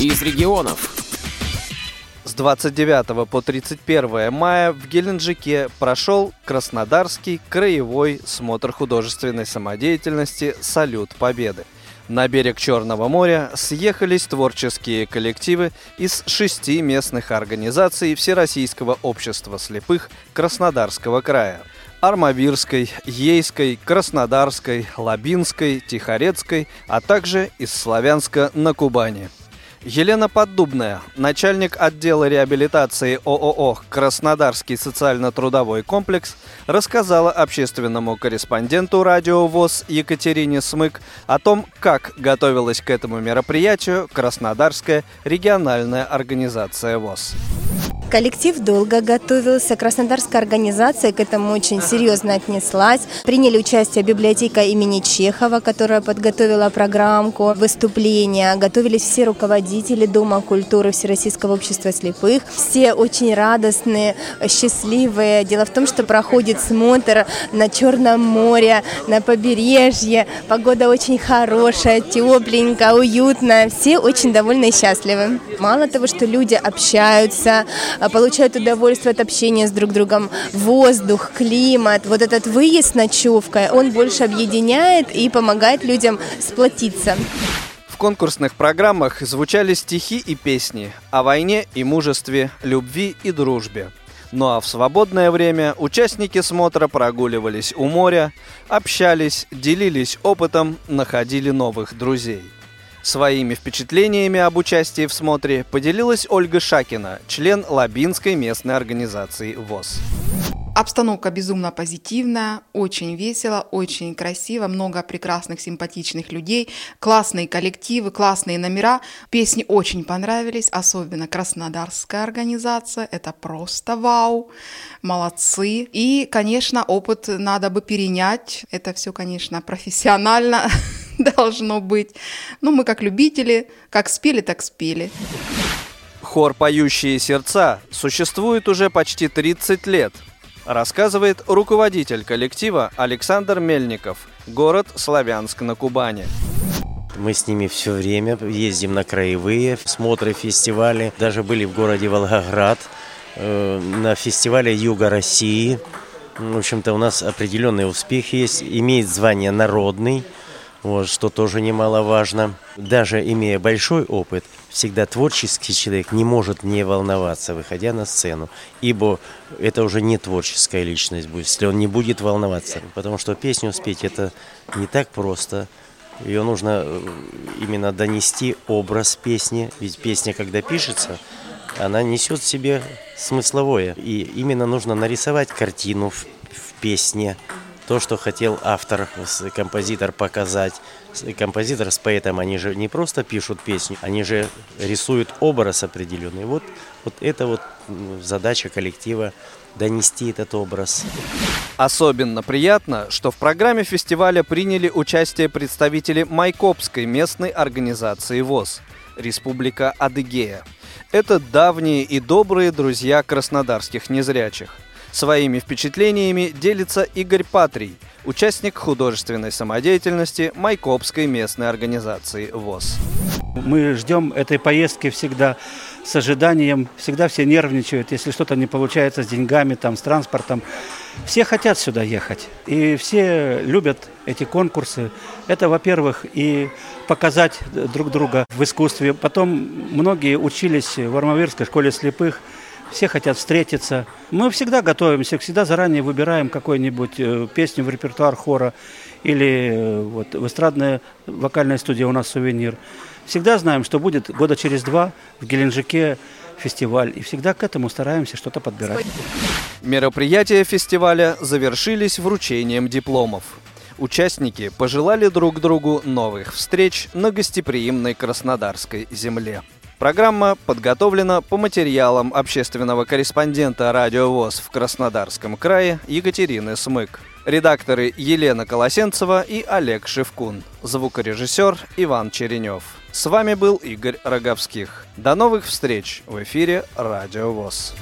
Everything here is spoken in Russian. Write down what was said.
из регионов. С 29 по 31 мая в Геленджике прошел Краснодарский краевой смотр художественной самодеятельности «Салют Победы». На берег Черного моря съехались творческие коллективы из шести местных организаций Всероссийского общества слепых Краснодарского края – Армавирской, Ейской, Краснодарской, Лабинской, Тихорецкой, а также из Славянска на Кубани. Елена Поддубная, начальник отдела реабилитации ООО «Краснодарский социально-трудовой комплекс», рассказала общественному корреспонденту радио ВОЗ Екатерине Смык о том, как готовилась к этому мероприятию Краснодарская региональная организация ВОЗ. Коллектив долго готовился, Краснодарская организация к этому очень серьезно отнеслась. Приняли участие библиотека имени Чехова, которая подготовила программку выступления. Готовились все руководители Дома культуры Всероссийского общества слепых. Все очень радостные, счастливые. Дело в том, что проходит смотр на Черном море, на побережье. Погода очень хорошая, тепленькая, уютная. Все очень довольны и счастливы. Мало того, что люди общаются, получают удовольствие от общения с друг другом. Воздух, климат, вот этот выезд ночевка, он больше объединяет и помогает людям сплотиться. В конкурсных программах звучали стихи и песни о войне и мужестве, любви и дружбе. Ну а в свободное время участники смотра прогуливались у моря, общались, делились опытом, находили новых друзей. Своими впечатлениями об участии в смотре поделилась Ольга Шакина, член Лабинской местной организации ВОЗ. Обстановка безумно позитивная, очень весело, очень красиво, много прекрасных, симпатичных людей, классные коллективы, классные номера. Песни очень понравились, особенно Краснодарская организация, это просто вау, молодцы. И, конечно, опыт надо бы перенять, это все, конечно, профессионально должно быть. Ну, мы как любители, как спели, так спели. Хор «Поющие сердца» существует уже почти 30 лет – рассказывает руководитель коллектива Александр Мельников, город Славянск на Кубани. Мы с ними все время ездим на краевые смотры, фестивали. Даже были в городе Волгоград э, на фестивале Юга России. В общем-то, у нас определенный успех есть. Имеет звание народный – вот, что тоже немаловажно. Даже имея большой опыт, всегда творческий человек не может не волноваться, выходя на сцену, ибо это уже не творческая личность будет, если он не будет волноваться, потому что песню спеть это не так просто. Ее нужно э, именно донести образ песни, ведь песня, когда пишется, она несет в себе смысловое, и именно нужно нарисовать картину в, в песне, то, что хотел автор, композитор показать. Композитор с поэтом, они же не просто пишут песню, они же рисуют образ определенный. Вот, вот это вот задача коллектива донести этот образ. Особенно приятно, что в программе фестиваля приняли участие представители Майкопской местной организации ВОЗ «Республика Адыгея». Это давние и добрые друзья краснодарских незрячих – Своими впечатлениями делится Игорь Патрий, участник художественной самодеятельности Майкопской местной организации ВОЗ. Мы ждем этой поездки всегда с ожиданием, всегда все нервничают, если что-то не получается с деньгами, там, с транспортом. Все хотят сюда ехать, и все любят эти конкурсы. Это, во-первых, и показать друг друга в искусстве. Потом многие учились в Армавирской школе слепых – все хотят встретиться. Мы всегда готовимся, всегда заранее выбираем какую-нибудь э, песню в репертуар хора или э, вот в эстрадной вокальной студии у нас «Сувенир». Всегда знаем, что будет года через два в Геленджике фестиваль, и всегда к этому стараемся что-то подбирать. Мероприятия фестиваля завершились вручением дипломов. Участники пожелали друг другу новых встреч на гостеприимной Краснодарской земле. Программа подготовлена по материалам общественного корреспондента «Радио ВОЗ» в Краснодарском крае Екатерины Смык. Редакторы Елена Колосенцева и Олег Шевкун. Звукорежиссер Иван Черенев. С вами был Игорь Роговских. До новых встреч в эфире «Радио ВОЗ».